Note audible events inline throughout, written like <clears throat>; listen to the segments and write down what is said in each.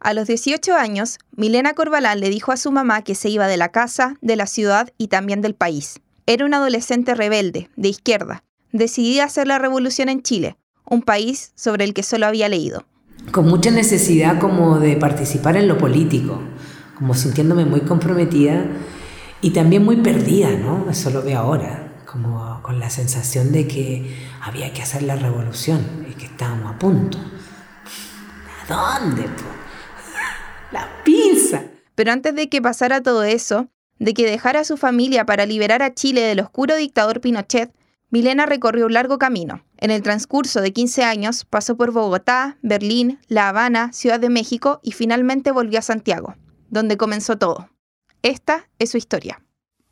A los 18 años, Milena Corbalán le dijo a su mamá que se iba de la casa, de la ciudad y también del país. Era una adolescente rebelde, de izquierda, decidida a hacer la revolución en Chile, un país sobre el que solo había leído. Con mucha necesidad como de participar en lo político, como sintiéndome muy comprometida y también muy perdida, ¿no? Eso lo veo ahora, como con la sensación de que había que hacer la revolución y que estábamos a punto. ¿A dónde? La pinza. Pero antes de que pasara todo eso, de que dejara a su familia para liberar a Chile del oscuro dictador Pinochet, Milena recorrió un largo camino. En el transcurso de 15 años pasó por Bogotá, Berlín, La Habana, Ciudad de México y finalmente volvió a Santiago, donde comenzó todo. Esta es su historia.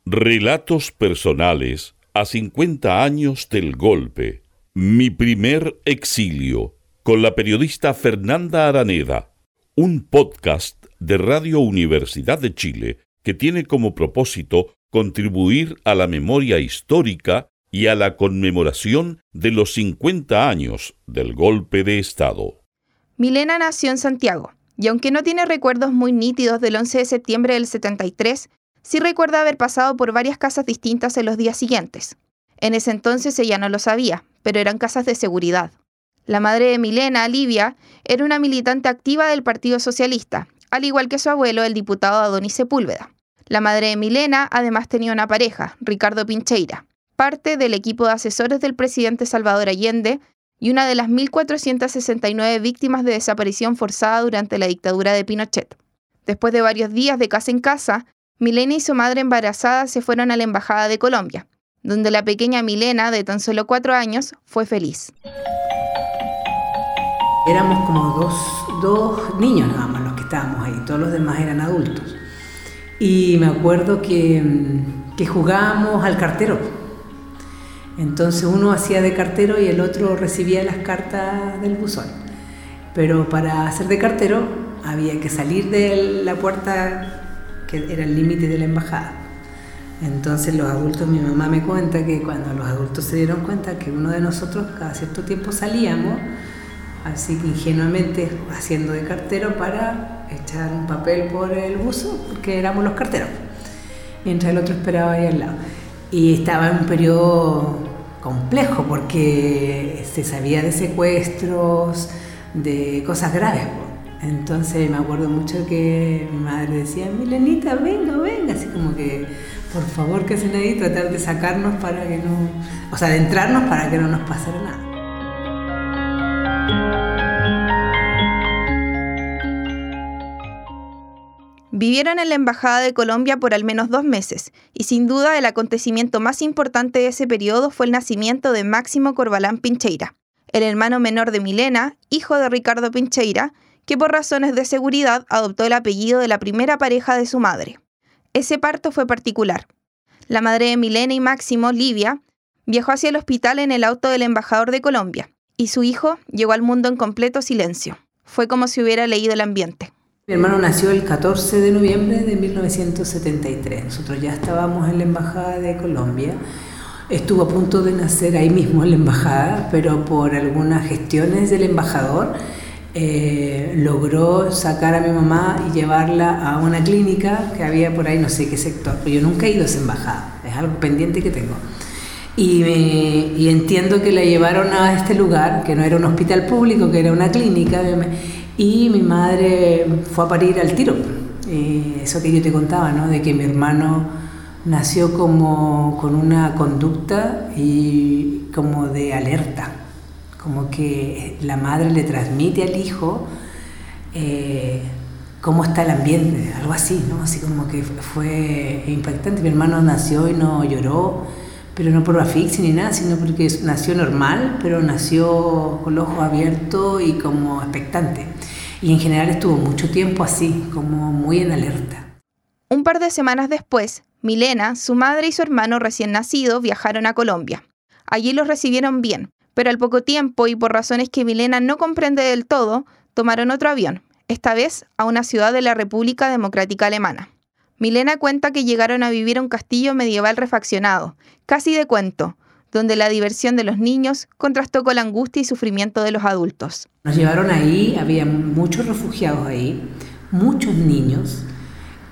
Relatos personales a 50 años del golpe. Mi primer exilio con la periodista Fernanda Araneda. Un podcast de Radio Universidad de Chile que tiene como propósito contribuir a la memoria histórica y a la conmemoración de los 50 años del golpe de Estado. Milena nació en Santiago, y aunque no tiene recuerdos muy nítidos del 11 de septiembre del 73, sí recuerda haber pasado por varias casas distintas en los días siguientes. En ese entonces ella no lo sabía, pero eran casas de seguridad. La madre de Milena, Livia, era una militante activa del Partido Socialista, al igual que su abuelo, el diputado Adonis Sepúlveda. La madre de Milena además tenía una pareja, Ricardo Pincheira, parte del equipo de asesores del presidente Salvador Allende y una de las 1.469 víctimas de desaparición forzada durante la dictadura de Pinochet. Después de varios días de casa en casa, Milena y su madre embarazada se fueron a la Embajada de Colombia, donde la pequeña Milena, de tan solo cuatro años, fue feliz. Éramos como dos, dos niños nada más los que estábamos ahí, todos los demás eran adultos. Y me acuerdo que, que jugábamos al cartero. Entonces uno hacía de cartero y el otro recibía las cartas del buzón. Pero para hacer de cartero había que salir de la puerta que era el límite de la embajada. Entonces los adultos, mi mamá me cuenta que cuando los adultos se dieron cuenta que uno de nosotros cada cierto tiempo salíamos, así que ingenuamente haciendo de cartero para echar un papel por el buzo, porque éramos los carteros, mientras el otro esperaba ahí al lado. Y estaba en un periodo complejo porque se sabía de secuestros, de cosas graves. Entonces me acuerdo mucho que mi madre decía, Milenita, venga, venga, así como que por favor que se ahí, tratar de sacarnos para que no, o sea, de entrarnos para que no nos pasara nada. Vivieron en la Embajada de Colombia por al menos dos meses, y sin duda el acontecimiento más importante de ese periodo fue el nacimiento de Máximo Corbalán Pincheira, el hermano menor de Milena, hijo de Ricardo Pincheira, que por razones de seguridad adoptó el apellido de la primera pareja de su madre. Ese parto fue particular. La madre de Milena y Máximo, Livia, viajó hacia el hospital en el auto del embajador de Colombia, y su hijo llegó al mundo en completo silencio. Fue como si hubiera leído el ambiente. Mi hermano nació el 14 de noviembre de 1973. Nosotros ya estábamos en la Embajada de Colombia. Estuvo a punto de nacer ahí mismo en la Embajada, pero por algunas gestiones del embajador eh, logró sacar a mi mamá y llevarla a una clínica que había por ahí, no sé qué sector. Yo nunca he ido a esa embajada, es algo pendiente que tengo. Y, y entiendo que la llevaron a este lugar, que no era un hospital público, que era una clínica y mi madre fue a parir al tiro. Eh, eso que yo te contaba, ¿no? De que mi hermano nació como con una conducta y como de alerta, como que la madre le transmite al hijo eh, cómo está el ambiente, algo así, ¿no? Así como que fue impactante. Mi hermano nació y no lloró, pero no por asfixia ni nada, sino porque nació normal, pero nació con los ojos abiertos y como expectante. Y en general estuvo mucho tiempo así, como muy en alerta. Un par de semanas después, Milena, su madre y su hermano recién nacido viajaron a Colombia. Allí los recibieron bien, pero al poco tiempo y por razones que Milena no comprende del todo, tomaron otro avión, esta vez a una ciudad de la República Democrática Alemana. Milena cuenta que llegaron a vivir a un castillo medieval refaccionado, casi de cuento, donde la diversión de los niños contrastó con la angustia y sufrimiento de los adultos. Nos llevaron ahí, había muchos refugiados ahí, muchos niños,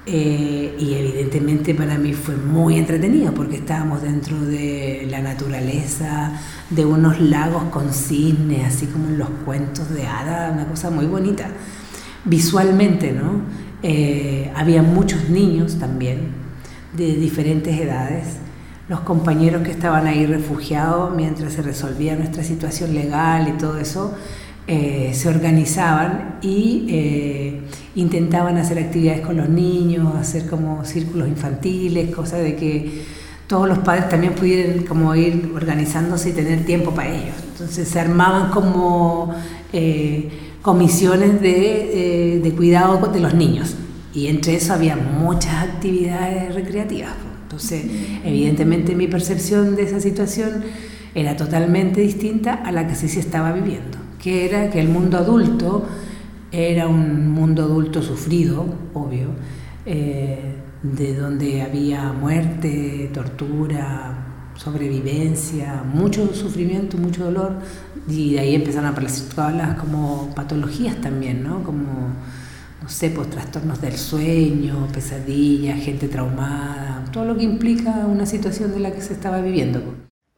eh, y evidentemente para mí fue muy entretenido porque estábamos dentro de la naturaleza, de unos lagos con cisnes, así como en los cuentos de hada, una cosa muy bonita. Visualmente, ¿no? Eh, había muchos niños también, de diferentes edades. Los compañeros que estaban ahí refugiados mientras se resolvía nuestra situación legal y todo eso, eh, se organizaban y eh, intentaban hacer actividades con los niños, hacer como círculos infantiles, cosas de que todos los padres también pudieran como ir organizándose y tener tiempo para ellos. Entonces se armaban como eh, comisiones de, de, cuidado de los niños y entre eso había muchas actividades recreativas. Entonces, evidentemente mi percepción de esa situación era totalmente distinta a la que sí se estaba viviendo que era que el mundo adulto era un mundo adulto sufrido, obvio, eh, de donde había muerte, tortura, sobrevivencia, mucho sufrimiento, mucho dolor, y de ahí empezaron a aparecer todas las como patologías también, ¿no? Como, no sé, pues trastornos del sueño, pesadillas, gente traumada, todo lo que implica una situación de la que se estaba viviendo.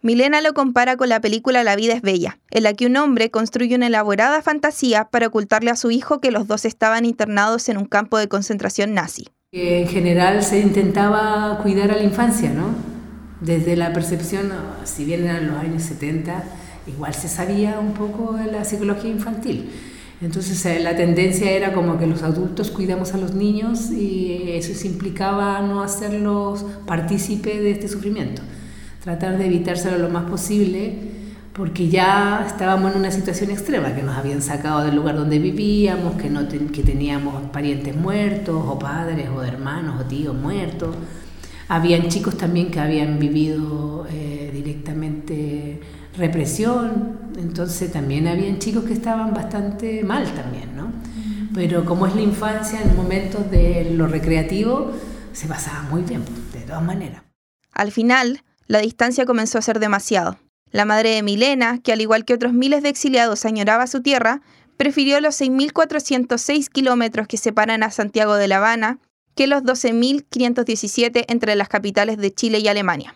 Milena lo compara con la película La vida es bella, en la que un hombre construye una elaborada fantasía para ocultarle a su hijo que los dos estaban internados en un campo de concentración nazi. En general se intentaba cuidar a la infancia, ¿no? Desde la percepción, si bien eran los años 70, igual se sabía un poco de la psicología infantil. Entonces eh, la tendencia era como que los adultos cuidamos a los niños y eso implicaba no hacerlos partícipe de este sufrimiento tratar de evitárselo lo más posible, porque ya estábamos en una situación extrema, que nos habían sacado del lugar donde vivíamos, que, no que teníamos parientes muertos, o padres, o hermanos, o tíos muertos. Habían chicos también que habían vivido eh, directamente represión, entonces también habían chicos que estaban bastante mal también, ¿no? Pero como es la infancia, en momentos de lo recreativo, se pasaba muy bien, de todas maneras. Al final, la distancia comenzó a ser demasiado. La madre de Milena, que al igual que otros miles de exiliados añoraba su tierra, prefirió los 6.406 kilómetros que separan a Santiago de La Habana que los 12.517 entre las capitales de Chile y Alemania.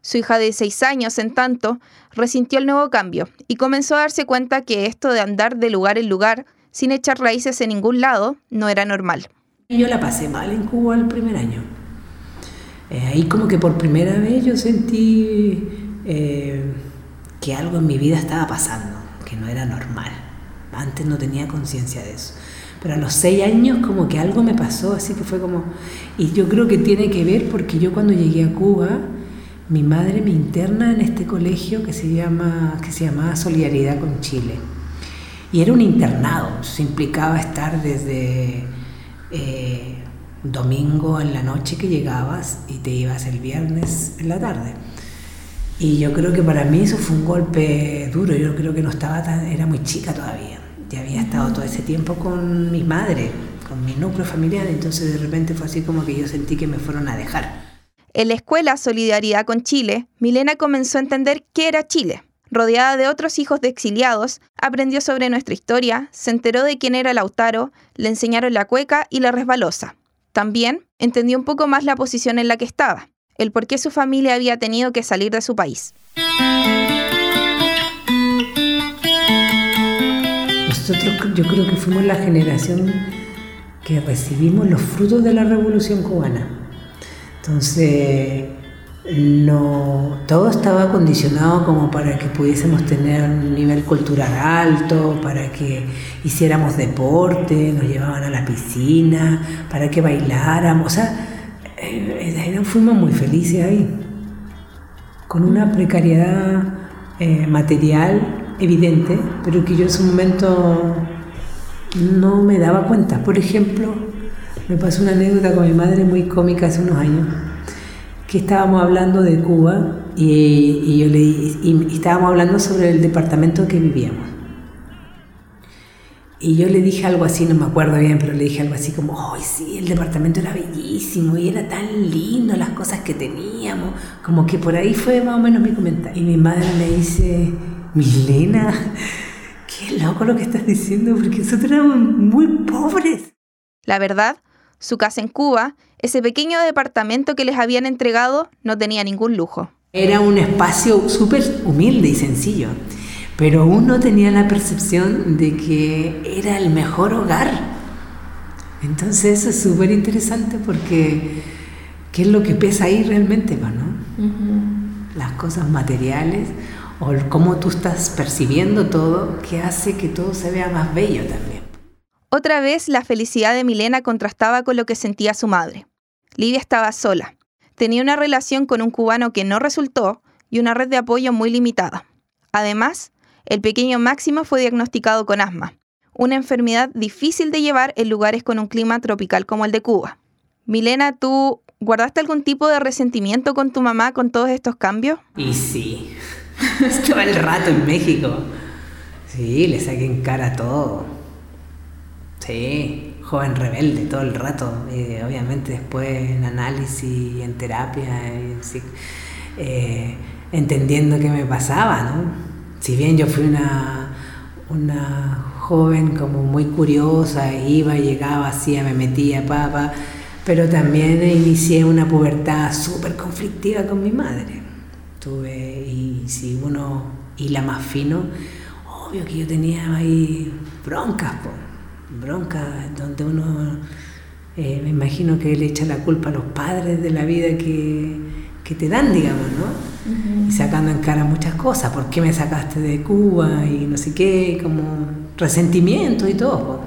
Su hija de 6 años, en tanto, resintió el nuevo cambio y comenzó a darse cuenta que esto de andar de lugar en lugar sin echar raíces en ningún lado no era normal. Yo la pasé mal en Cuba el primer año. Eh, ahí como que por primera vez yo sentí eh, que algo en mi vida estaba pasando, que no era normal. Antes no tenía conciencia de eso. Pero a los seis años como que algo me pasó, así que fue como... Y yo creo que tiene que ver porque yo cuando llegué a Cuba, mi madre me interna en este colegio que se, llama, que se llamaba Solidaridad con Chile. Y era un internado, eso implicaba estar desde... Eh, domingo en la noche que llegabas y te ibas el viernes en la tarde. Y yo creo que para mí eso fue un golpe duro, yo creo que no estaba tan, era muy chica todavía, ya había estado todo ese tiempo con mi madre, con mi núcleo familiar, entonces de repente fue así como que yo sentí que me fueron a dejar. En la escuela Solidaridad con Chile, Milena comenzó a entender qué era Chile. Rodeada de otros hijos de exiliados, aprendió sobre nuestra historia, se enteró de quién era Lautaro, le enseñaron la cueca y la resbalosa. También entendió un poco más la posición en la que estaba, el por qué su familia había tenido que salir de su país. Nosotros yo creo que fuimos la generación que recibimos los frutos de la revolución cubana. Entonces, no, todo estaba condicionado como para que pudiésemos tener un nivel cultural alto, para que hiciéramos deporte, nos llevaban a la piscina, para que bailáramos. O sea, fuimos muy felices ahí, con una precariedad eh, material evidente, pero que yo en su momento no me daba cuenta. Por ejemplo, me pasó una anécdota con mi madre muy cómica hace unos años que estábamos hablando de Cuba y, yo le, estábamos hablando sobre el departamento que vivíamos. Y yo le dije algo así, no me acuerdo bien, pero le dije algo así como, ¡ay, sí, el departamento era bellísimo y era tan lindo las cosas que teníamos! Como que por ahí fue más o menos mi comentario. Y mi madre me dice, Milena, qué loco lo que estás diciendo, porque nosotros éramos muy pobres. La verdad, su casa en Cuba, ese pequeño departamento que les habían entregado, no tenía ningún lujo. Era un espacio súper humilde y sencillo pero uno tenía la percepción de que era el mejor hogar. Entonces eso es súper interesante porque ¿qué es lo que pesa ahí realmente? ¿no? Las cosas materiales o cómo tú estás percibiendo todo que hace que todo se vea más bello también. Otra vez la felicidad de Milena contrastaba con lo que sentía su madre. Livia estaba sola. Tenía una relación con un cubano que no resultó y una red de apoyo muy limitada. Además, el pequeño Máximo fue diagnosticado con asma, una enfermedad difícil de llevar en lugares con un clima tropical como el de Cuba. Milena, ¿tú guardaste algún tipo de resentimiento con tu mamá con todos estos cambios? Y sí, <laughs> estaba el rato en México. Sí, le saqué en cara todo. Sí, joven rebelde todo el rato. Eh, obviamente después en análisis y en terapia, eh, entendiendo qué me pasaba, ¿no? si bien yo fui una, una joven como muy curiosa, iba, llegaba, hacía, me metía, papá, pero también inicié una pubertad súper conflictiva con mi madre. Tuve, y si uno hila más fino, obvio que yo tenía ahí broncas, broncas donde uno, eh, me imagino que le echa la culpa a los padres de la vida que, que te dan, digamos, ¿no? y sacando en cara muchas cosas. ¿Por qué me sacaste de Cuba? Y no sé qué, como resentimiento y todo.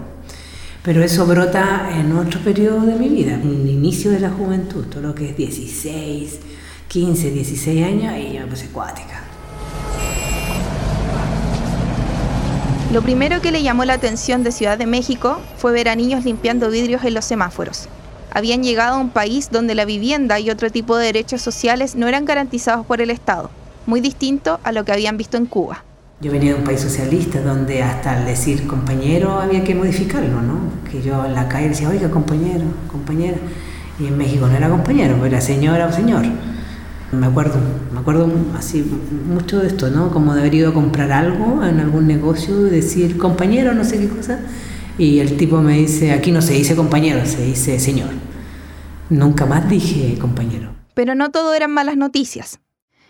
Pero eso brota en otro periodo de mi vida, en el inicio de la juventud, todo lo que es 16, 15, 16 años, y yo me puse acuática. Lo primero que le llamó la atención de Ciudad de México fue ver a niños limpiando vidrios en los semáforos habían llegado a un país donde la vivienda y otro tipo de derechos sociales no eran garantizados por el Estado, muy distinto a lo que habían visto en Cuba. Yo venía de un país socialista donde hasta al decir compañero había que modificarlo, ¿no? Que yo en la calle decía, oiga, compañero, compañera. Y en México no era compañero, era señora o señor. Me acuerdo, me acuerdo así mucho de esto, ¿no? Como de haber ido a comprar algo en algún negocio y decir compañero, no sé qué cosa y el tipo me dice, aquí no se dice compañero, se dice señor. Nunca más dije compañero. Pero no todo eran malas noticias.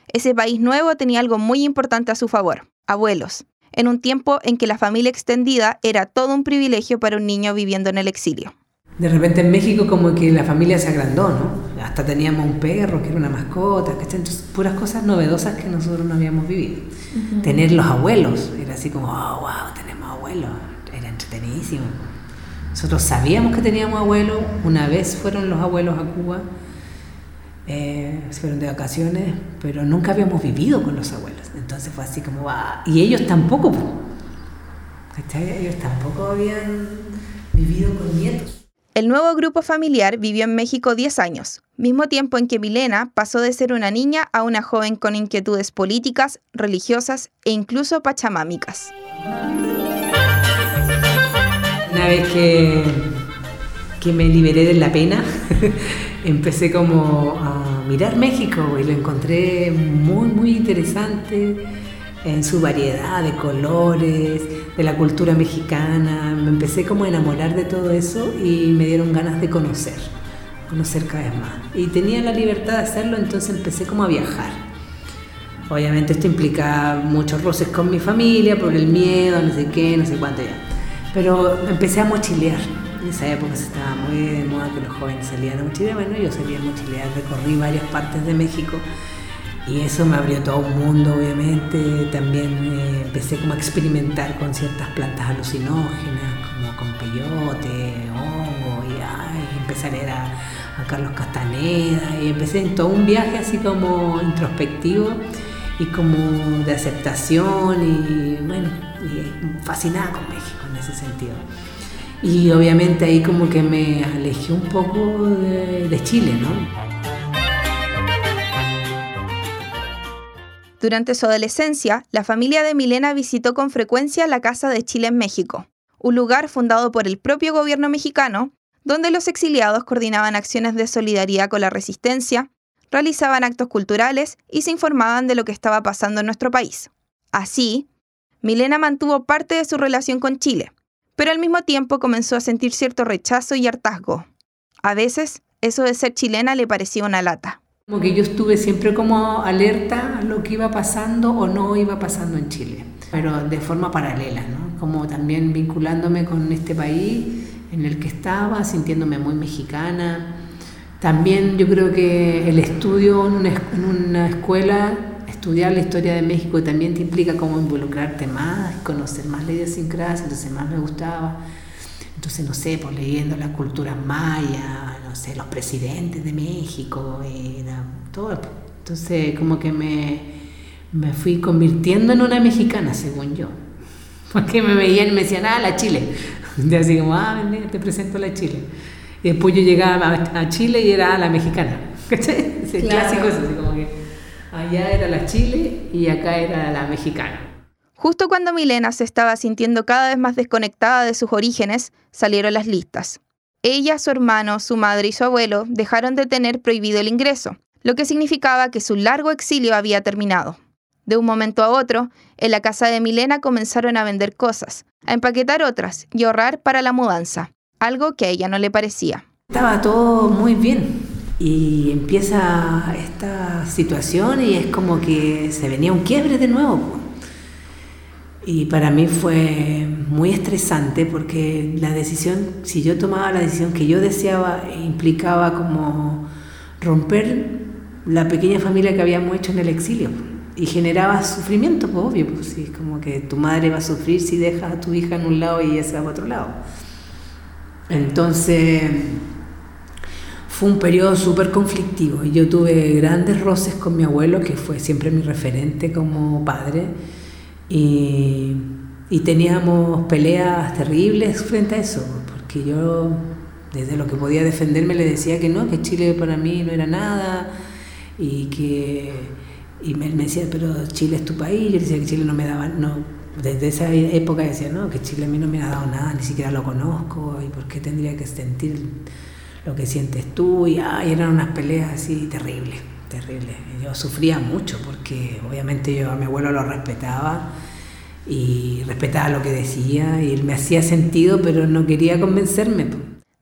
Ese país nuevo tenía algo muy importante a su favor, abuelos, en un tiempo en que la familia extendida era todo un privilegio para un niño viviendo en el exilio. De repente en México como que la familia se agrandó, ¿no? Hasta teníamos un perro que era una mascota, que Entonces, puras cosas novedosas que nosotros no habíamos vivido. Tener los abuelos, era así como, oh, wow, tenemos abuelos tenísimo. Nosotros sabíamos que teníamos abuelos, una vez fueron los abuelos a Cuba, eh, fueron de vacaciones, pero nunca habíamos vivido con los abuelos. Entonces fue así como, va. y ellos tampoco, ellos tampoco habían vivido con nietos. El nuevo grupo familiar vivió en México 10 años, mismo tiempo en que Milena pasó de ser una niña a una joven con inquietudes políticas, religiosas e incluso pachamámicas. Una vez que, que me liberé de la pena, <laughs> empecé como a mirar México y lo encontré muy, muy interesante en su variedad de colores, de la cultura mexicana. Me empecé como a enamorar de todo eso y me dieron ganas de conocer, conocer cada vez más. Y tenía la libertad de hacerlo, entonces empecé como a viajar. Obviamente esto implica muchos roces con mi familia por el miedo, no sé qué, no sé cuánto ya. Pero empecé a mochilear. En esa época se estaba muy de moda que los jóvenes salían a mochilear. Bueno, yo salía a mochilear, recorrí varias partes de México y eso me abrió todo un mundo, obviamente. También eh, empecé como a experimentar con ciertas plantas alucinógenas, como con peyote, hongo, y ay, empecé a leer a, Carlos Castaneda y empecé en todo un viaje así como introspectivo y como de aceptación y bueno, fascinada con México en ese sentido. Y obviamente ahí como que me alejé un poco de, de Chile, ¿no? Durante su adolescencia, la familia de Milena visitó con frecuencia la Casa de Chile en México, un lugar fundado por el propio gobierno mexicano, donde los exiliados coordinaban acciones de solidaridad con la resistencia, realizaban actos culturales y se informaban de lo que estaba pasando en nuestro país. Así, Milena mantuvo parte de su relación con Chile, pero al mismo tiempo comenzó a sentir cierto rechazo y hartazgo. A veces, eso de ser chilena le parecía una lata. Como que yo estuve siempre como alerta a lo que iba pasando o no iba pasando en Chile, pero de forma paralela, ¿no? Como también vinculándome con este país en el que estaba, sintiéndome muy mexicana. También yo creo que el estudio en una, en una escuela, estudiar la historia de México también te implica como involucrarte más, conocer más la idiosincrasia, entonces más me gustaba. Entonces, no sé, pues leyendo la cultura maya, no sé, los presidentes de México, y todo. Entonces, como que me, me fui convirtiendo en una mexicana, según yo. <laughs> Porque me veían y me decían, ah, la Chile. <laughs> De así como, ah, te presento la Chile. Y después yo llegaba a Chile y era la mexicana. <laughs> ¿Cachai? Ese clásico es así como que allá era la Chile y acá era la mexicana. Justo cuando Milena se estaba sintiendo cada vez más desconectada de sus orígenes, salieron las listas. Ella, su hermano, su madre y su abuelo dejaron de tener prohibido el ingreso, lo que significaba que su largo exilio había terminado. De un momento a otro, en la casa de Milena comenzaron a vender cosas, a empaquetar otras y ahorrar para la mudanza, algo que a ella no le parecía. Estaba todo muy bien y empieza esta situación y es como que se venía un quiebre de nuevo. Y para mí fue muy estresante porque la decisión, si yo tomaba la decisión que yo deseaba, implicaba como romper la pequeña familia que habíamos hecho en el exilio y generaba sufrimiento, pues obvio, pues sí, como que tu madre va a sufrir si dejas a tu hija en un lado y ella se va a otro lado. Entonces fue un periodo súper conflictivo yo tuve grandes roces con mi abuelo, que fue siempre mi referente como padre, y, y teníamos peleas terribles frente a eso, porque yo desde lo que podía defenderme le decía que no, que Chile para mí no era nada y que y me, me decía, pero Chile es tu país. Yo decía que Chile no me daba, no, desde esa época decía, no, que Chile a mí no me ha dado nada, ni siquiera lo conozco, y por qué tendría que sentir lo que sientes tú, y ay, eran unas peleas así terribles, terribles. Yo sufría mucho porque obviamente yo a mi abuelo lo respetaba y respetaba lo que decía y él me hacía sentido, pero no quería convencerme.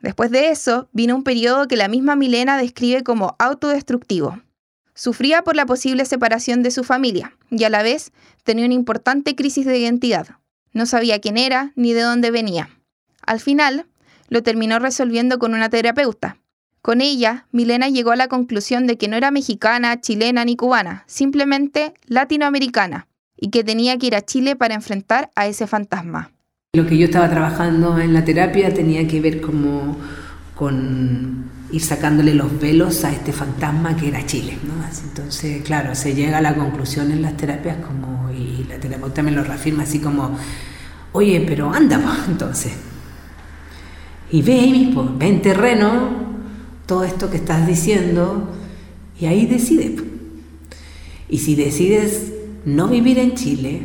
Después de eso, vino un periodo que la misma Milena describe como autodestructivo. Sufría por la posible separación de su familia y a la vez tenía una importante crisis de identidad. No sabía quién era ni de dónde venía. Al final, lo terminó resolviendo con una terapeuta. Con ella, Milena llegó a la conclusión de que no era mexicana, chilena ni cubana, simplemente latinoamericana, y que tenía que ir a Chile para enfrentar a ese fantasma. Lo que yo estaba trabajando en la terapia tenía que ver como con ir sacándole los velos a este fantasma que era Chile. ¿no? Entonces, claro, se llega a la conclusión en las terapias como, y la terapeuta me lo reafirma así como, oye, pero anda, <laughs> entonces. Y ve mismo, ve en terreno todo esto que estás diciendo y ahí decide. Y si decides no vivir en Chile,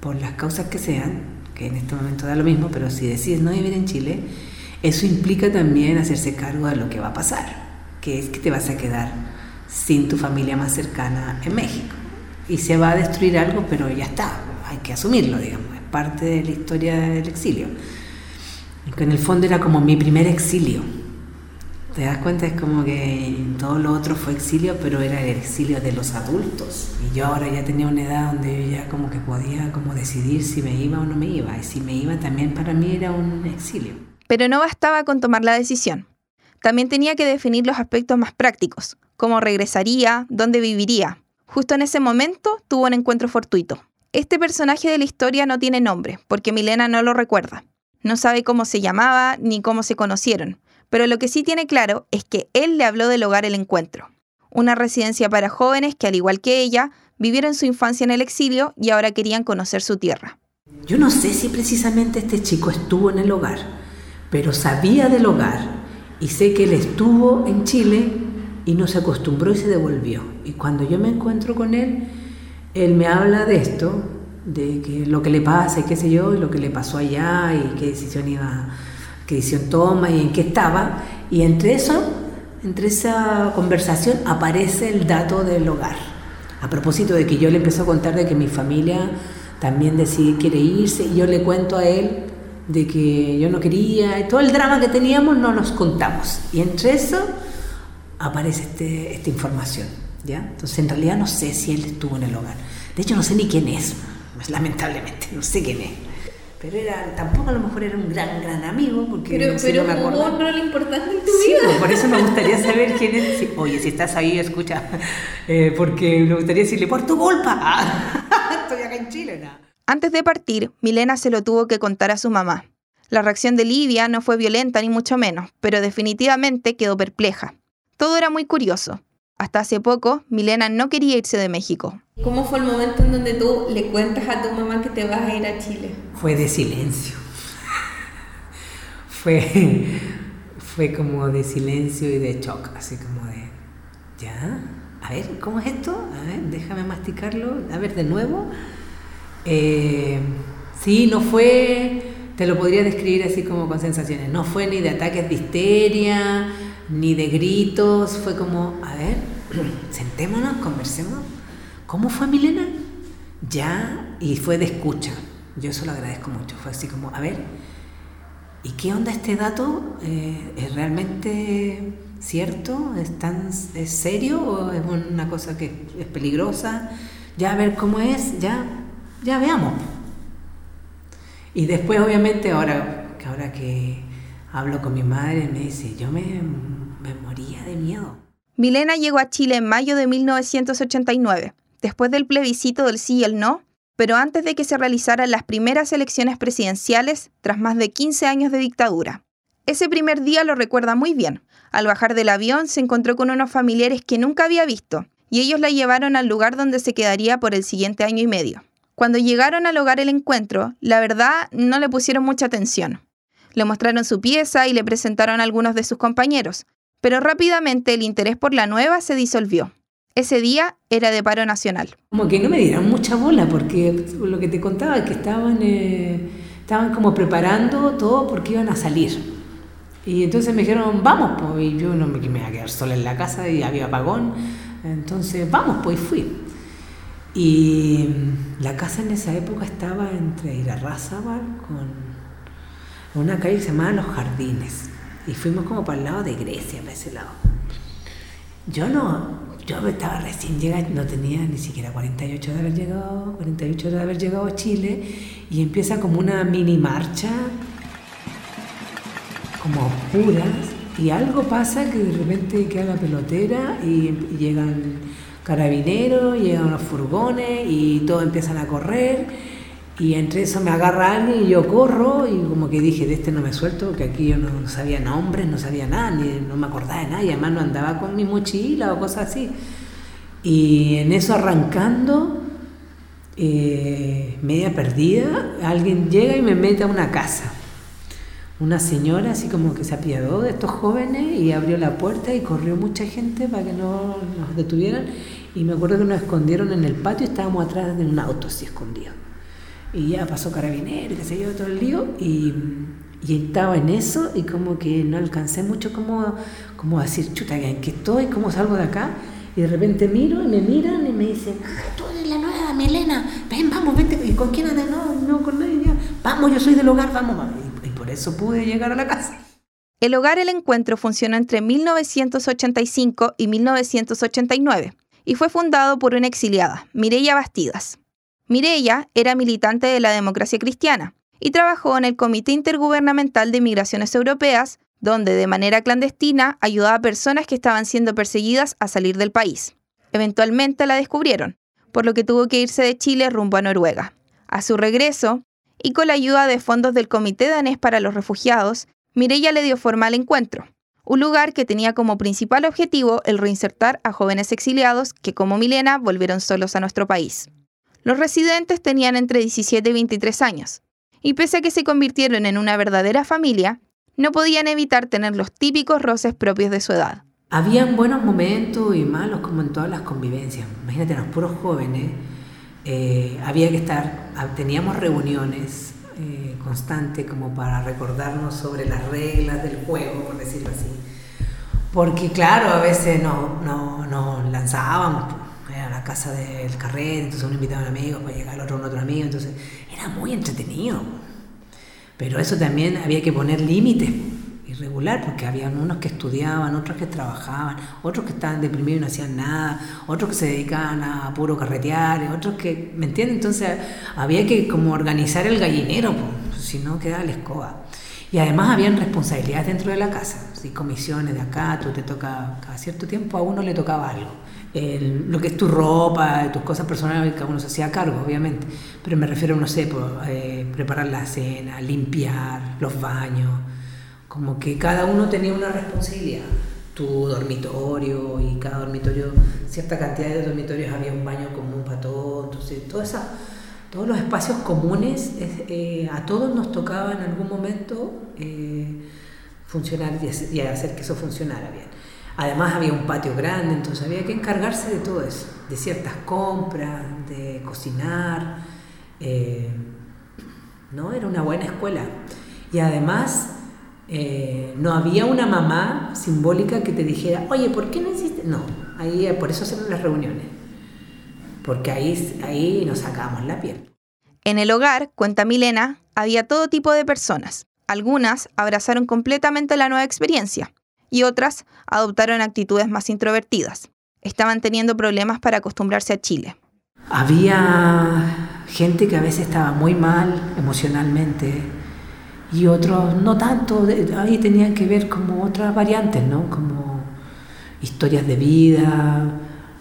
por las causas que sean, que en este momento da lo mismo, pero si decides no vivir en Chile, eso implica también hacerse cargo de lo que va a pasar, que es que te vas a quedar sin tu familia más cercana en México. Y se va a destruir algo, pero ya está, hay que asumirlo, digamos, es parte de la historia del exilio. Que en el fondo era como mi primer exilio. ¿Te das cuenta? Es como que todo lo otro fue exilio, pero era el exilio de los adultos. Y yo ahora ya tenía una edad donde yo ya como que podía como decidir si me iba o no me iba. Y si me iba también para mí era un exilio. Pero no bastaba con tomar la decisión. También tenía que definir los aspectos más prácticos, cómo regresaría, dónde viviría. Justo en ese momento tuvo un encuentro fortuito. Este personaje de la historia no tiene nombre, porque Milena no lo recuerda. No sabe cómo se llamaba ni cómo se conocieron, pero lo que sí tiene claro es que él le habló del hogar el encuentro, una residencia para jóvenes que, al igual que ella, vivieron su infancia en el exilio y ahora querían conocer su tierra. Yo no sé si precisamente este chico estuvo en el hogar, pero sabía del hogar y sé que él estuvo en Chile y no se acostumbró y se devolvió. Y cuando yo me encuentro con él, él me habla de esto de que lo que le pasa y qué sé yo, lo que le pasó allá y qué decisión iba, qué decisión toma y en qué estaba. Y entre eso, entre esa conversación aparece el dato del hogar. A propósito de que yo le empiezo a contar de que mi familia también decide quiere irse y yo le cuento a él de que yo no quería y todo el drama que teníamos no nos contamos. Y entre eso aparece este, esta información. ¿ya? Entonces en realidad no sé si él estuvo en el hogar. De hecho no sé ni quién es, lamentablemente, no sé quién es. Pero era, tampoco a lo mejor era un gran, gran amigo, porque pero, no pero me jugó un rol importante en tu sí, vida. Por eso me gustaría saber <laughs> quién es. oye, si estás ahí, escucha, eh, porque me gustaría decirle, por tu culpa, <laughs> estoy acá en Chile. ¿no? Antes de partir, Milena se lo tuvo que contar a su mamá. La reacción de Livia no fue violenta ni mucho menos, pero definitivamente quedó perpleja. Todo era muy curioso. Hasta hace poco, Milena no quería irse de México. ¿Cómo fue el momento en donde tú le cuentas a tu mamá que te vas a ir a Chile? Fue de silencio. <laughs> fue, fue como de silencio y de shock, así como de, ¿ya? A ver, ¿cómo es esto? A ver, déjame masticarlo. A ver, de nuevo. Eh, sí, no fue, te lo podría describir así como con sensaciones, no fue ni de ataques de histeria, ni de gritos, fue como, a ver, <clears throat> sentémonos, conversemos. ¿Cómo fue Milena? Ya, y fue de escucha. Yo eso lo agradezco mucho. Fue así como, a ver, ¿y qué onda este dato? Eh, ¿Es realmente cierto? ¿Es, tan, ¿Es serio o es una cosa que es peligrosa? Ya a ver cómo es, ya, ya veamos. Y después, obviamente, ahora, ahora que hablo con mi madre, me dice, yo me, me moría de miedo. Milena llegó a Chile en mayo de 1989, después del plebiscito del sí y el no, pero antes de que se realizaran las primeras elecciones presidenciales tras más de 15 años de dictadura. Ese primer día lo recuerda muy bien. Al bajar del avión se encontró con unos familiares que nunca había visto, y ellos la llevaron al lugar donde se quedaría por el siguiente año y medio. Cuando llegaron al hogar el encuentro, la verdad no le pusieron mucha atención. Le mostraron su pieza y le presentaron algunos de sus compañeros, pero rápidamente el interés por la nueva se disolvió. Ese día era de paro nacional. Como que no me dieron mucha bola, porque lo que te contaba es que estaban, eh, estaban como preparando todo porque iban a salir. Y entonces me dijeron, vamos, pues, yo no me, me iba a quedar sola en la casa y había apagón. Entonces, vamos, pues, fui. Y la casa en esa época estaba entre Irarrázaval con una calle que se llamaba Los Jardines. Y fuimos como para el lado de Grecia, para ese lado. Yo no, yo estaba recién llegada, no tenía ni siquiera 48 de haber llegado, 48 de haber llegado a Chile, y empieza como una mini marcha, como oscuras, y algo pasa que de repente queda la pelotera y llegan carabineros, llegan los furgones y todos empiezan a correr y entre eso me agarra alguien y yo corro y como que dije, de este no me suelto, porque aquí yo no sabía nombres, no sabía nada, ni, no me acordaba de nada, y además no andaba con mi mochila o cosas así. Y en eso arrancando, eh, media perdida, alguien llega y me mete a una casa. Una señora así como que se apiadó de estos jóvenes y abrió la puerta y corrió mucha gente para que no nos detuvieran. Y me acuerdo que nos escondieron en el patio y estábamos atrás de un auto así escondido y ya pasó carabinero, qué sé yo, todo el lío, y, y, estaba en eso y como que no alcancé mucho como, como decir, chuta, ¿en qué estoy? ¿Cómo salgo de acá? Y de repente miro y me miran y me dicen, ah, tú eres la nueva Milena, ven, vamos, vente, ¿y con quién andas? No, no, con nadie, vamos, yo soy del hogar, vamos, vamos. Eso pude llegar a la casa. El Hogar El Encuentro funcionó entre 1985 y 1989 y fue fundado por una exiliada, Mireya Bastidas. Mirella era militante de la democracia cristiana y trabajó en el Comité Intergubernamental de Migraciones Europeas, donde de manera clandestina ayudaba a personas que estaban siendo perseguidas a salir del país. Eventualmente la descubrieron, por lo que tuvo que irse de Chile rumbo a Noruega. A su regreso, y con la ayuda de fondos del Comité Danés para los Refugiados, Mirella le dio forma al encuentro, un lugar que tenía como principal objetivo el reinsertar a jóvenes exiliados que, como Milena, volvieron solos a nuestro país. Los residentes tenían entre 17 y 23 años, y pese a que se convirtieron en una verdadera familia, no podían evitar tener los típicos roces propios de su edad. Habían buenos momentos y malos como en todas las convivencias. Imagínate, los puros jóvenes, eh, había que estar, teníamos reuniones eh, constantes como para recordarnos sobre las reglas del juego, por decirlo así. Porque claro, a veces nos no, no lanzábamos a la casa del carrete, entonces uno invitaba a un amigo para llegar al otro, otro amigo, entonces era muy entretenido. Pero eso también había que poner límites irregular, porque había unos que estudiaban, otros que trabajaban, otros que estaban deprimidos y no hacían nada, otros que se dedicaban a puro carretear, otros que, ¿me entiendes? Entonces había que como organizar el gallinero, pues, si no quedaba la escoba. Y además habían responsabilidades dentro de la casa, ¿sí? comisiones de acá, tú te toca, cada cierto tiempo a uno le tocaba algo. lo que es tu ropa, tus cosas personales, cada uno se hacía cargo, obviamente. Pero me refiero, no sé, pues, eh, preparar la cena, limpiar los baños, como que cada uno tenía una responsabilidad. Tu dormitorio y cada dormitorio, cierta cantidad de dormitorios había un baño común para todos, entonces todos los espacios comunes eh, a todos nos tocaba en algún momento eh, funcionar y hacer que eso funcionara bien. Además había un patio grande, entonces había que encargarse de todo eso, de ciertas compras, de cocinar. Eh, ¿no? Era una buena escuela. Y además eh, no había una mamá simbólica que te dijera, oye, ¿por qué no hiciste? No, ahí, por eso hacemos las reuniones, porque ahí, ahí nos sacamos la piel. En el hogar, cuenta Milena, había todo tipo de personas. Algunas abrazaron completamente la nueva experiencia y otras adoptaron actitudes más introvertidas. Estaban teniendo problemas para acostumbrarse a Chile. Había gente que a veces estaba muy mal emocionalmente, y otros no tanto, ahí tenían que ver como otras variantes, ¿no? Como historias de vida,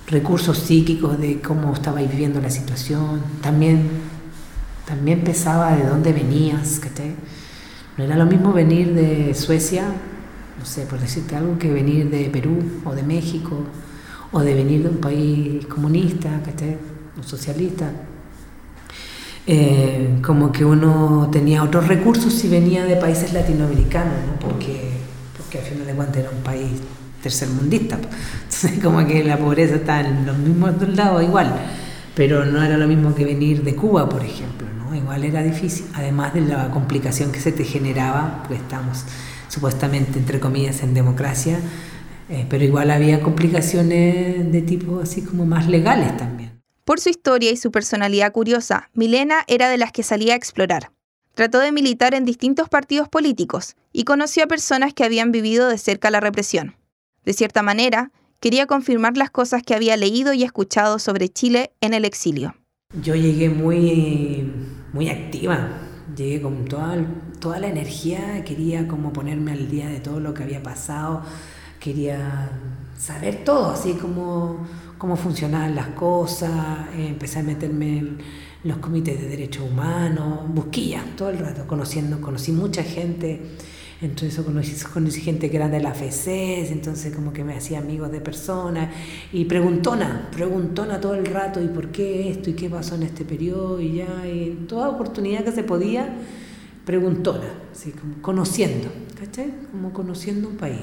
recursos psíquicos de cómo estabais viviendo la situación, también, también pesaba de dónde venías, ¿cachai? No era lo mismo venir de Suecia, no sé, por decirte algo, que venir de Perú o de México o de venir de un país comunista, ¿cachai? O socialista. Eh, como que uno tenía otros recursos si venía de países latinoamericanos, ¿no? porque, porque al final de cuentas era un país tercermundista. Entonces, como que la pobreza está en los mismos dos lados igual, pero no era lo mismo que venir de Cuba, por ejemplo, ¿no? Igual era difícil, además de la complicación que se te generaba, pues estamos supuestamente, entre comillas, en democracia, eh, pero igual había complicaciones de tipo así como más legales también. Por su historia y su personalidad curiosa, Milena era de las que salía a explorar. Trató de militar en distintos partidos políticos y conoció a personas que habían vivido de cerca la represión. De cierta manera, quería confirmar las cosas que había leído y escuchado sobre Chile en el exilio. Yo llegué muy, muy activa, llegué con toda, toda la energía, quería como ponerme al día de todo lo que había pasado, quería saber todo, así como cómo funcionaban las cosas, eh, empecé a meterme en los comités de derechos humanos, busquilla todo el rato, conociendo, conocí mucha gente, entonces conocí, gente que era de la FECES, entonces como que me hacía amigos de personas, y preguntona, preguntona todo el rato, ¿y por qué esto? ¿Y qué pasó en este periodo? Y ya, y toda oportunidad que se podía, preguntona, así como conociendo, ¿cachai? Como conociendo un país.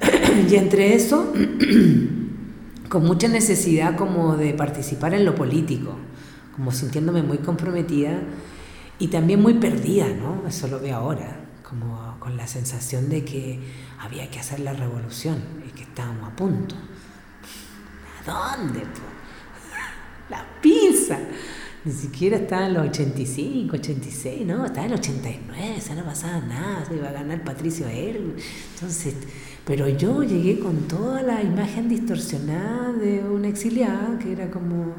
<clears throat> y entre eso... <clears throat> con mucha necesidad como de participar en lo político, como sintiéndome muy comprometida y también muy perdida, ¿no? Eso lo veo ahora, como con la sensación de que había que hacer la revolución y que estábamos a punto. ¿A dónde? <laughs> La pizza. Ni siquiera estaba en los 85, 86, no, estaba en el 89, o sea, no pasaba nada, se iba a ganar Patricio él. Entonces, pero yo llegué con toda la imagen distorsionada de una exiliada, que era como,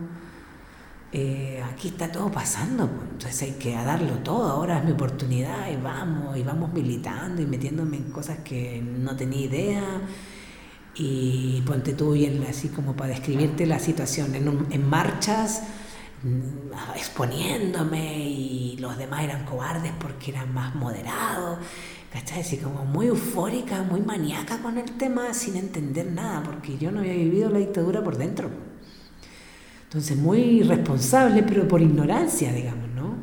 eh, aquí está todo pasando, pues, entonces hay que darlo todo, ahora es mi oportunidad y vamos, y vamos militando y metiéndome en cosas que no tenía idea. Y ponte tú y así como para describirte la situación, en, en marchas exponiéndome y los demás eran cobardes porque eran más moderados ¿cachai? Así como muy eufórica, muy maníaca con el tema sin entender nada, porque yo no había vivido la dictadura por dentro. Entonces, muy responsable, pero por ignorancia, digamos, ¿no?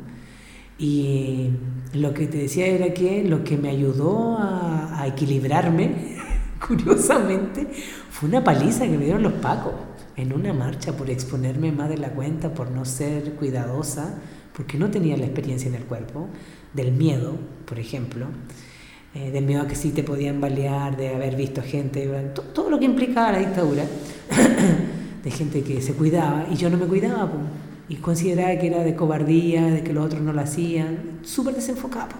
Y lo que te decía era que lo que me ayudó a, equilibrarme, <laughs> curiosamente, fue una paliza que me dieron los pacos en una marcha por exponerme más de la cuenta, por no ser cuidadosa, porque no tenía la experiencia en el cuerpo, del miedo, por ejemplo, eh, del miedo a que sí te podían balear, de haber visto gente, todo, lo que implicaba la dictadura, <coughs> de gente que se cuidaba y yo no me cuidaba, y consideraba que era de cobardía, de que los otros no lo hacían, súper desenfocado.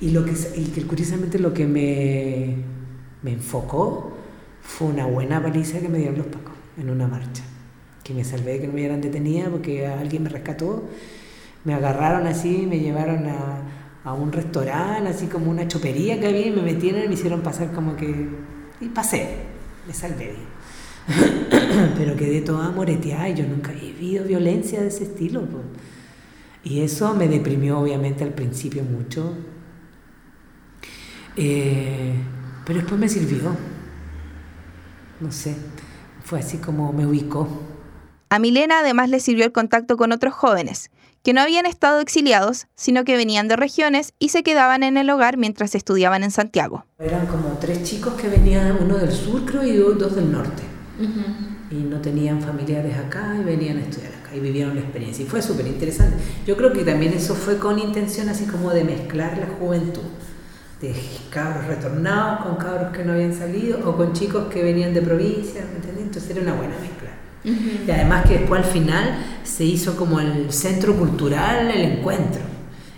Y, lo que, y que curiosamente lo que me, me enfocó fue una buena paliza que me dieron los pacos en una marcha. Que me salvé de que no me hubieran detenida porque alguien me rescató. Me agarraron así, me llevaron a, a un restaurante, así como una chopería que había, y me metieron y me hicieron pasar como que. Y pasé, me salvé. <coughs> Pero quedé toda moreteada y yo nunca he vivido violencia de ese estilo. Y eso me deprimió, obviamente, al principio mucho. Eh, pero después me sirvió. No sé, fue así como me ubicó. A Milena además le sirvió el contacto con otros jóvenes, que no habían estado exiliados, sino que venían de regiones y se quedaban en el hogar mientras estudiaban en Santiago. Eran como tres chicos que venían, uno del sur creo y dos del norte. Y no tenían familiares acá y venían a estudiar acá y vivieron la experiencia. Y fue súper interesante. Yo creo que también eso fue con intención así como de mezclar la juventud de cabros retornados con cabros que no habían salido o con chicos que venían de provincia, ¿me Entonces era una buena mezcla. Y además que después al final se hizo como el centro cultural, el encuentro.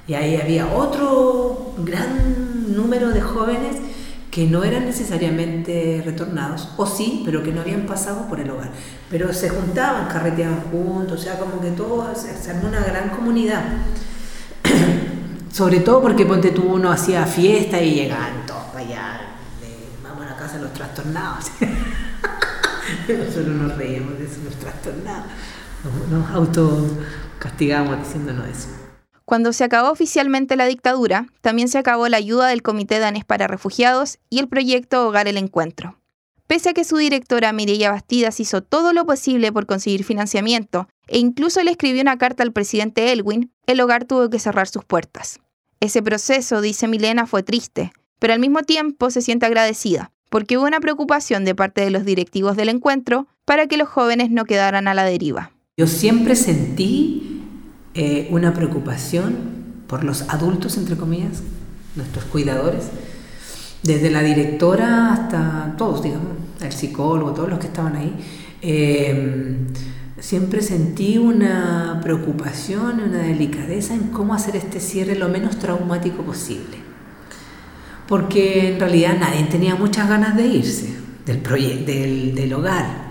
Y ahí había otro gran número de jóvenes que no eran necesariamente retornados, o sí, pero que no habían pasado por el hogar. Pero se juntaban, carreteaban juntos, o sea, como que todo, se armó una gran comunidad. Sobre todo porque Ponte tú uno hacía fiesta y llegaban todos para allá, vamos a la casa de los trastornados. <laughs> Nosotros nos reíamos de eso, los trastornados. Nos autocastigamos diciéndonos eso. Cuando se acabó oficialmente la dictadura, también se acabó la ayuda del Comité Danés para Refugiados y el proyecto Hogar el Encuentro. Pese a que su directora Mireia Bastidas hizo todo lo posible por conseguir financiamiento e incluso le escribió una carta al presidente Elwin, el hogar tuvo que cerrar sus puertas. Ese proceso, dice Milena, fue triste, pero al mismo tiempo se siente agradecida, porque hubo una preocupación de parte de los directivos del encuentro para que los jóvenes no quedaran a la deriva. Yo siempre sentí eh, una preocupación por los adultos, entre comillas, nuestros cuidadores, desde la directora hasta todos, digamos, el psicólogo, todos los que estaban ahí, eh, siempre sentí una preocupación, una delicadeza en cómo hacer este cierre lo menos traumático posible. Porque en realidad nadie tenía muchas ganas de irse del, del, del hogar.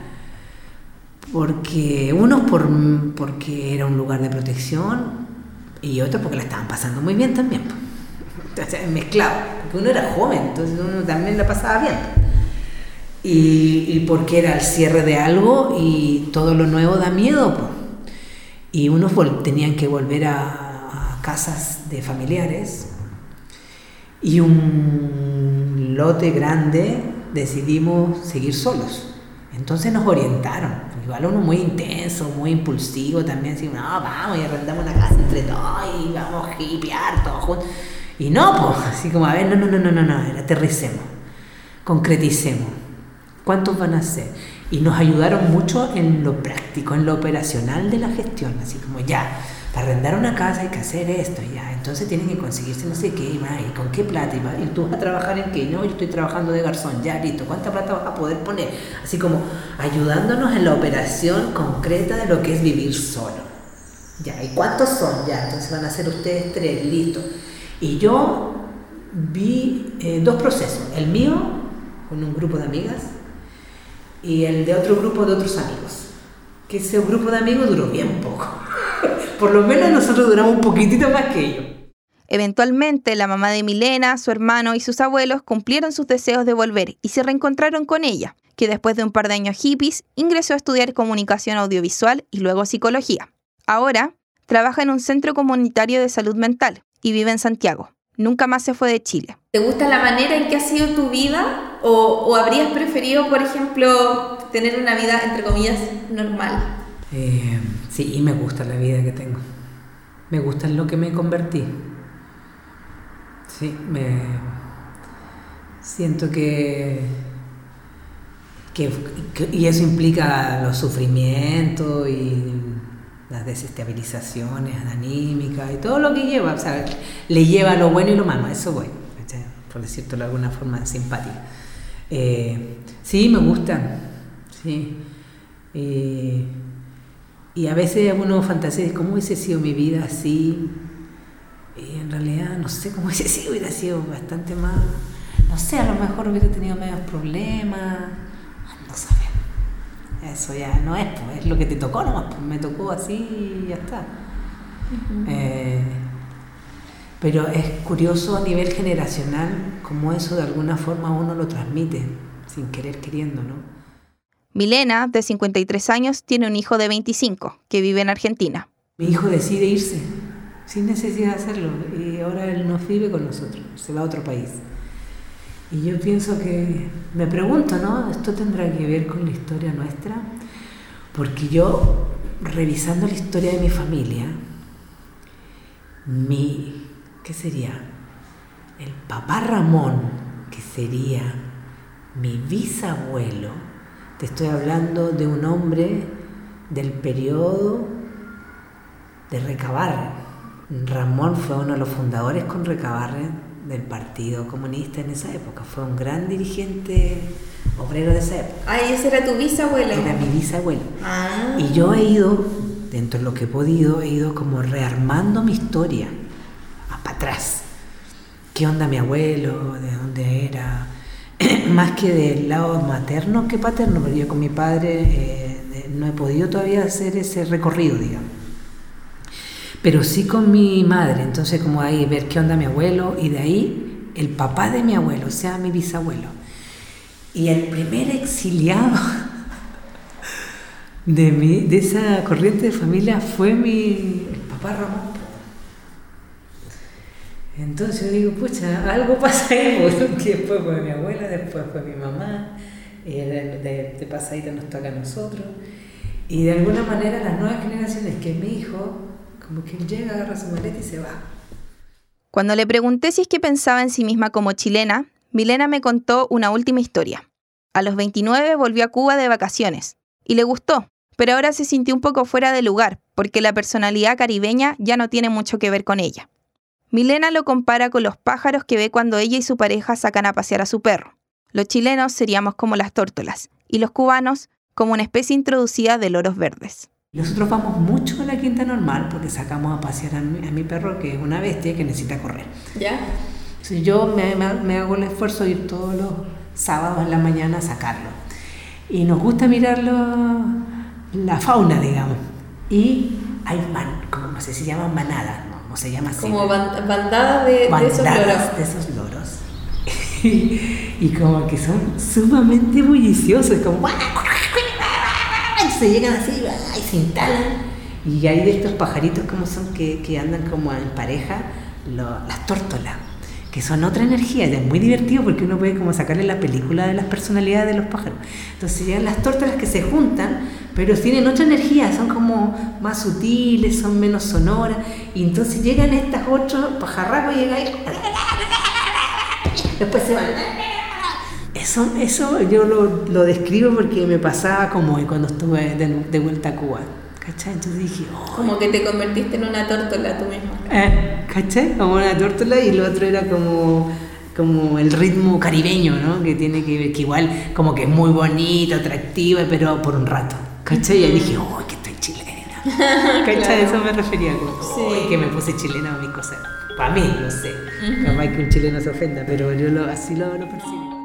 Porque unos por, porque era un lugar de protección y otros porque la estaban pasando muy bien también <laughs> mezclado, porque uno era joven, entonces uno también la pasaba bien. Y, porque era el cierre de algo y todo lo nuevo da miedo. Y unos tenían que volver a, casas de familiares y un lote grande decidimos seguir solos. Entonces nos orientaron. Igual uno muy intenso, muy impulsivo también, así, no, vamos y arrendamos una casa entre todos y vamos a hipear todos juntos. Y no, pues, así como, a ver, no, no, no, no, no, no, aterricemos, concreticemos. ¿Cuántos van a ser? Y nos ayudaron mucho en lo práctico, en lo operacional de la gestión, así como ya, para arrendar una casa hay que hacer esto, ya, entonces tienen que conseguirse no sé qué, y, y con qué plata, y, y, tú vas a trabajar en qué, no, yo estoy trabajando de garzón, ya, listo, ¿cuánta plata vas a poder poner? Así como ayudándonos en la operación concreta de lo que es vivir solo. Ya, ¿y cuántos son? Ya, entonces van a ser ustedes tres, listo. Y yo vi eh, dos procesos, el mío con un grupo de amigas y el de otro grupo de otros amigos. Que ese grupo de amigos duró bien poco. <laughs> Por lo menos nosotros duramos un poquitito más que ellos. Eventualmente, la mamá de Milena, su hermano y sus abuelos cumplieron sus deseos de volver y se reencontraron con ella, que después de un par de años hippies ingresó a estudiar comunicación audiovisual y luego psicología. Ahora, trabaja en un centro comunitario de salud mental, y vive en Santiago. Nunca más se fue de Chile. ¿Te gusta la manera en que ha sido tu vida? ¿O, habrías preferido, por ejemplo, tener una vida, entre comillas, normal? Eh, sí, me gusta la vida que tengo. Me gusta en lo que me convertí. Sí, me, Siento que, que, y eso implica los sufrimientos y las desestabilizaciones anímicas y todo lo que lleva, o sea, le lleva lo bueno y lo malo, eso voy, por decirlo de alguna forma simpática. Eh, sí, me gusta, sí. Eh, y a veces uno fantasea cómo hubiese sido mi vida así. Y en realidad no sé cómo hubiese sido, hubiera sido bastante más, no sé, a lo mejor hubiera tenido menos problemas. Eso ya no es, pues, es lo que te tocó nomás, pues me tocó así y ya está. Eh, pero es curioso a nivel generacional cómo eso de alguna forma uno lo transmite, sin querer queriendo, ¿no? Milena, de 53 años, tiene un hijo de 25 que vive en Argentina. Mi hijo decide irse sin necesidad de hacerlo y ahora él no vive con nosotros, se va a otro país. Y yo pienso que, me pregunto, ¿no? ¿Esto tendrá que ver con la historia nuestra? Porque yo, revisando la historia de mi familia, mi, ¿qué sería? El papá Ramón, que sería mi bisabuelo, te estoy hablando de un hombre del periodo de Recabarre. Ramón fue uno de los fundadores con Recabarre del Partido Comunista en esa época. Fue un gran dirigente obrero de esa época. Ah, ese era tu bisabuelo. Era mi bisabuelo. Ah. Y yo he ido, dentro de lo que he podido, he ido como rearmando mi historia, para atrás. ¿Qué onda mi abuelo? ¿De dónde era? <clears throat> Más que del lado materno que paterno, porque yo con mi padre eh, no he podido todavía hacer ese recorrido, digamos pero sí con mi madre, entonces como ahí ver qué onda mi abuelo y de ahí el papá de mi abuelo, o sea, mi bisabuelo. Y el primer exiliado de, mi, de esa corriente de familia fue mi papá Ramón. Entonces digo, pucha, algo pasa ahí, <laughs> que después fue mi abuela, después fue mi mamá, y de, de pasadita nos toca a nosotros. Y de alguna manera las nuevas generaciones, que mi hijo, como que llega, agarra su maleta y se va. Cuando le pregunté si es que pensaba en sí misma como chilena, Milena me contó una última historia. A los 29 volvió a Cuba de vacaciones y le gustó, pero ahora se sintió un poco fuera de lugar porque la personalidad caribeña ya no tiene mucho que ver con ella. Milena lo compara con los pájaros que ve cuando ella y su pareja sacan a pasear a su perro. Los chilenos seríamos como las tórtolas y los cubanos como una especie introducida de loros verdes. Nosotros vamos mucho a la quinta normal porque sacamos a pasear a mi, perro, que es una bestia que necesita correr. ¿Ya? Entonces yo me, me, hago el esfuerzo de ir todos los sábados en la mañana a sacarlo. Y nos gusta mirar la fauna, digamos. Y hay, man, como no sé si llaman manadas, no, se llama así. Como bandadas de, de, esos loros. De esos loros. <laughs> y, como que son sumamente bulliciosos, como se llegan así y se instalan. Y hay de estos pajaritos como son que, que andan como en pareja, las tórtolas, que son otra energía, es muy divertido porque uno puede como sacarle la película de las personalidades de los pájaros. Entonces llegan las tórtolas que se juntan, pero tienen otra energía, son como más sutiles, son menos sonoras, y entonces llegan estas otros pajarracos y llegan ahí, <laughs> después se van eso, eso yo lo, lo, describo porque me pasaba como cuando estuve de, vuelta a Cuba. ¿Cachai? Entonces dije, como que te convertiste en una tórtola tú mismo. Eh, ¿Cachai? Como una tórtola y lo otro era como, como el ritmo caribeño, ¿no? Que tiene que ver, que igual como que es muy bonito, atractivo, pero por un rato. ¿Cachai? Y dije, uy, que estoy chilena. <laughs> ¿Cachai? Eso me refería como, sí. que me puse chilena a mis cosas. Para mí, no sé. Capaz que un chileno se ofenda, pero yo lo, así lo, lo percibo.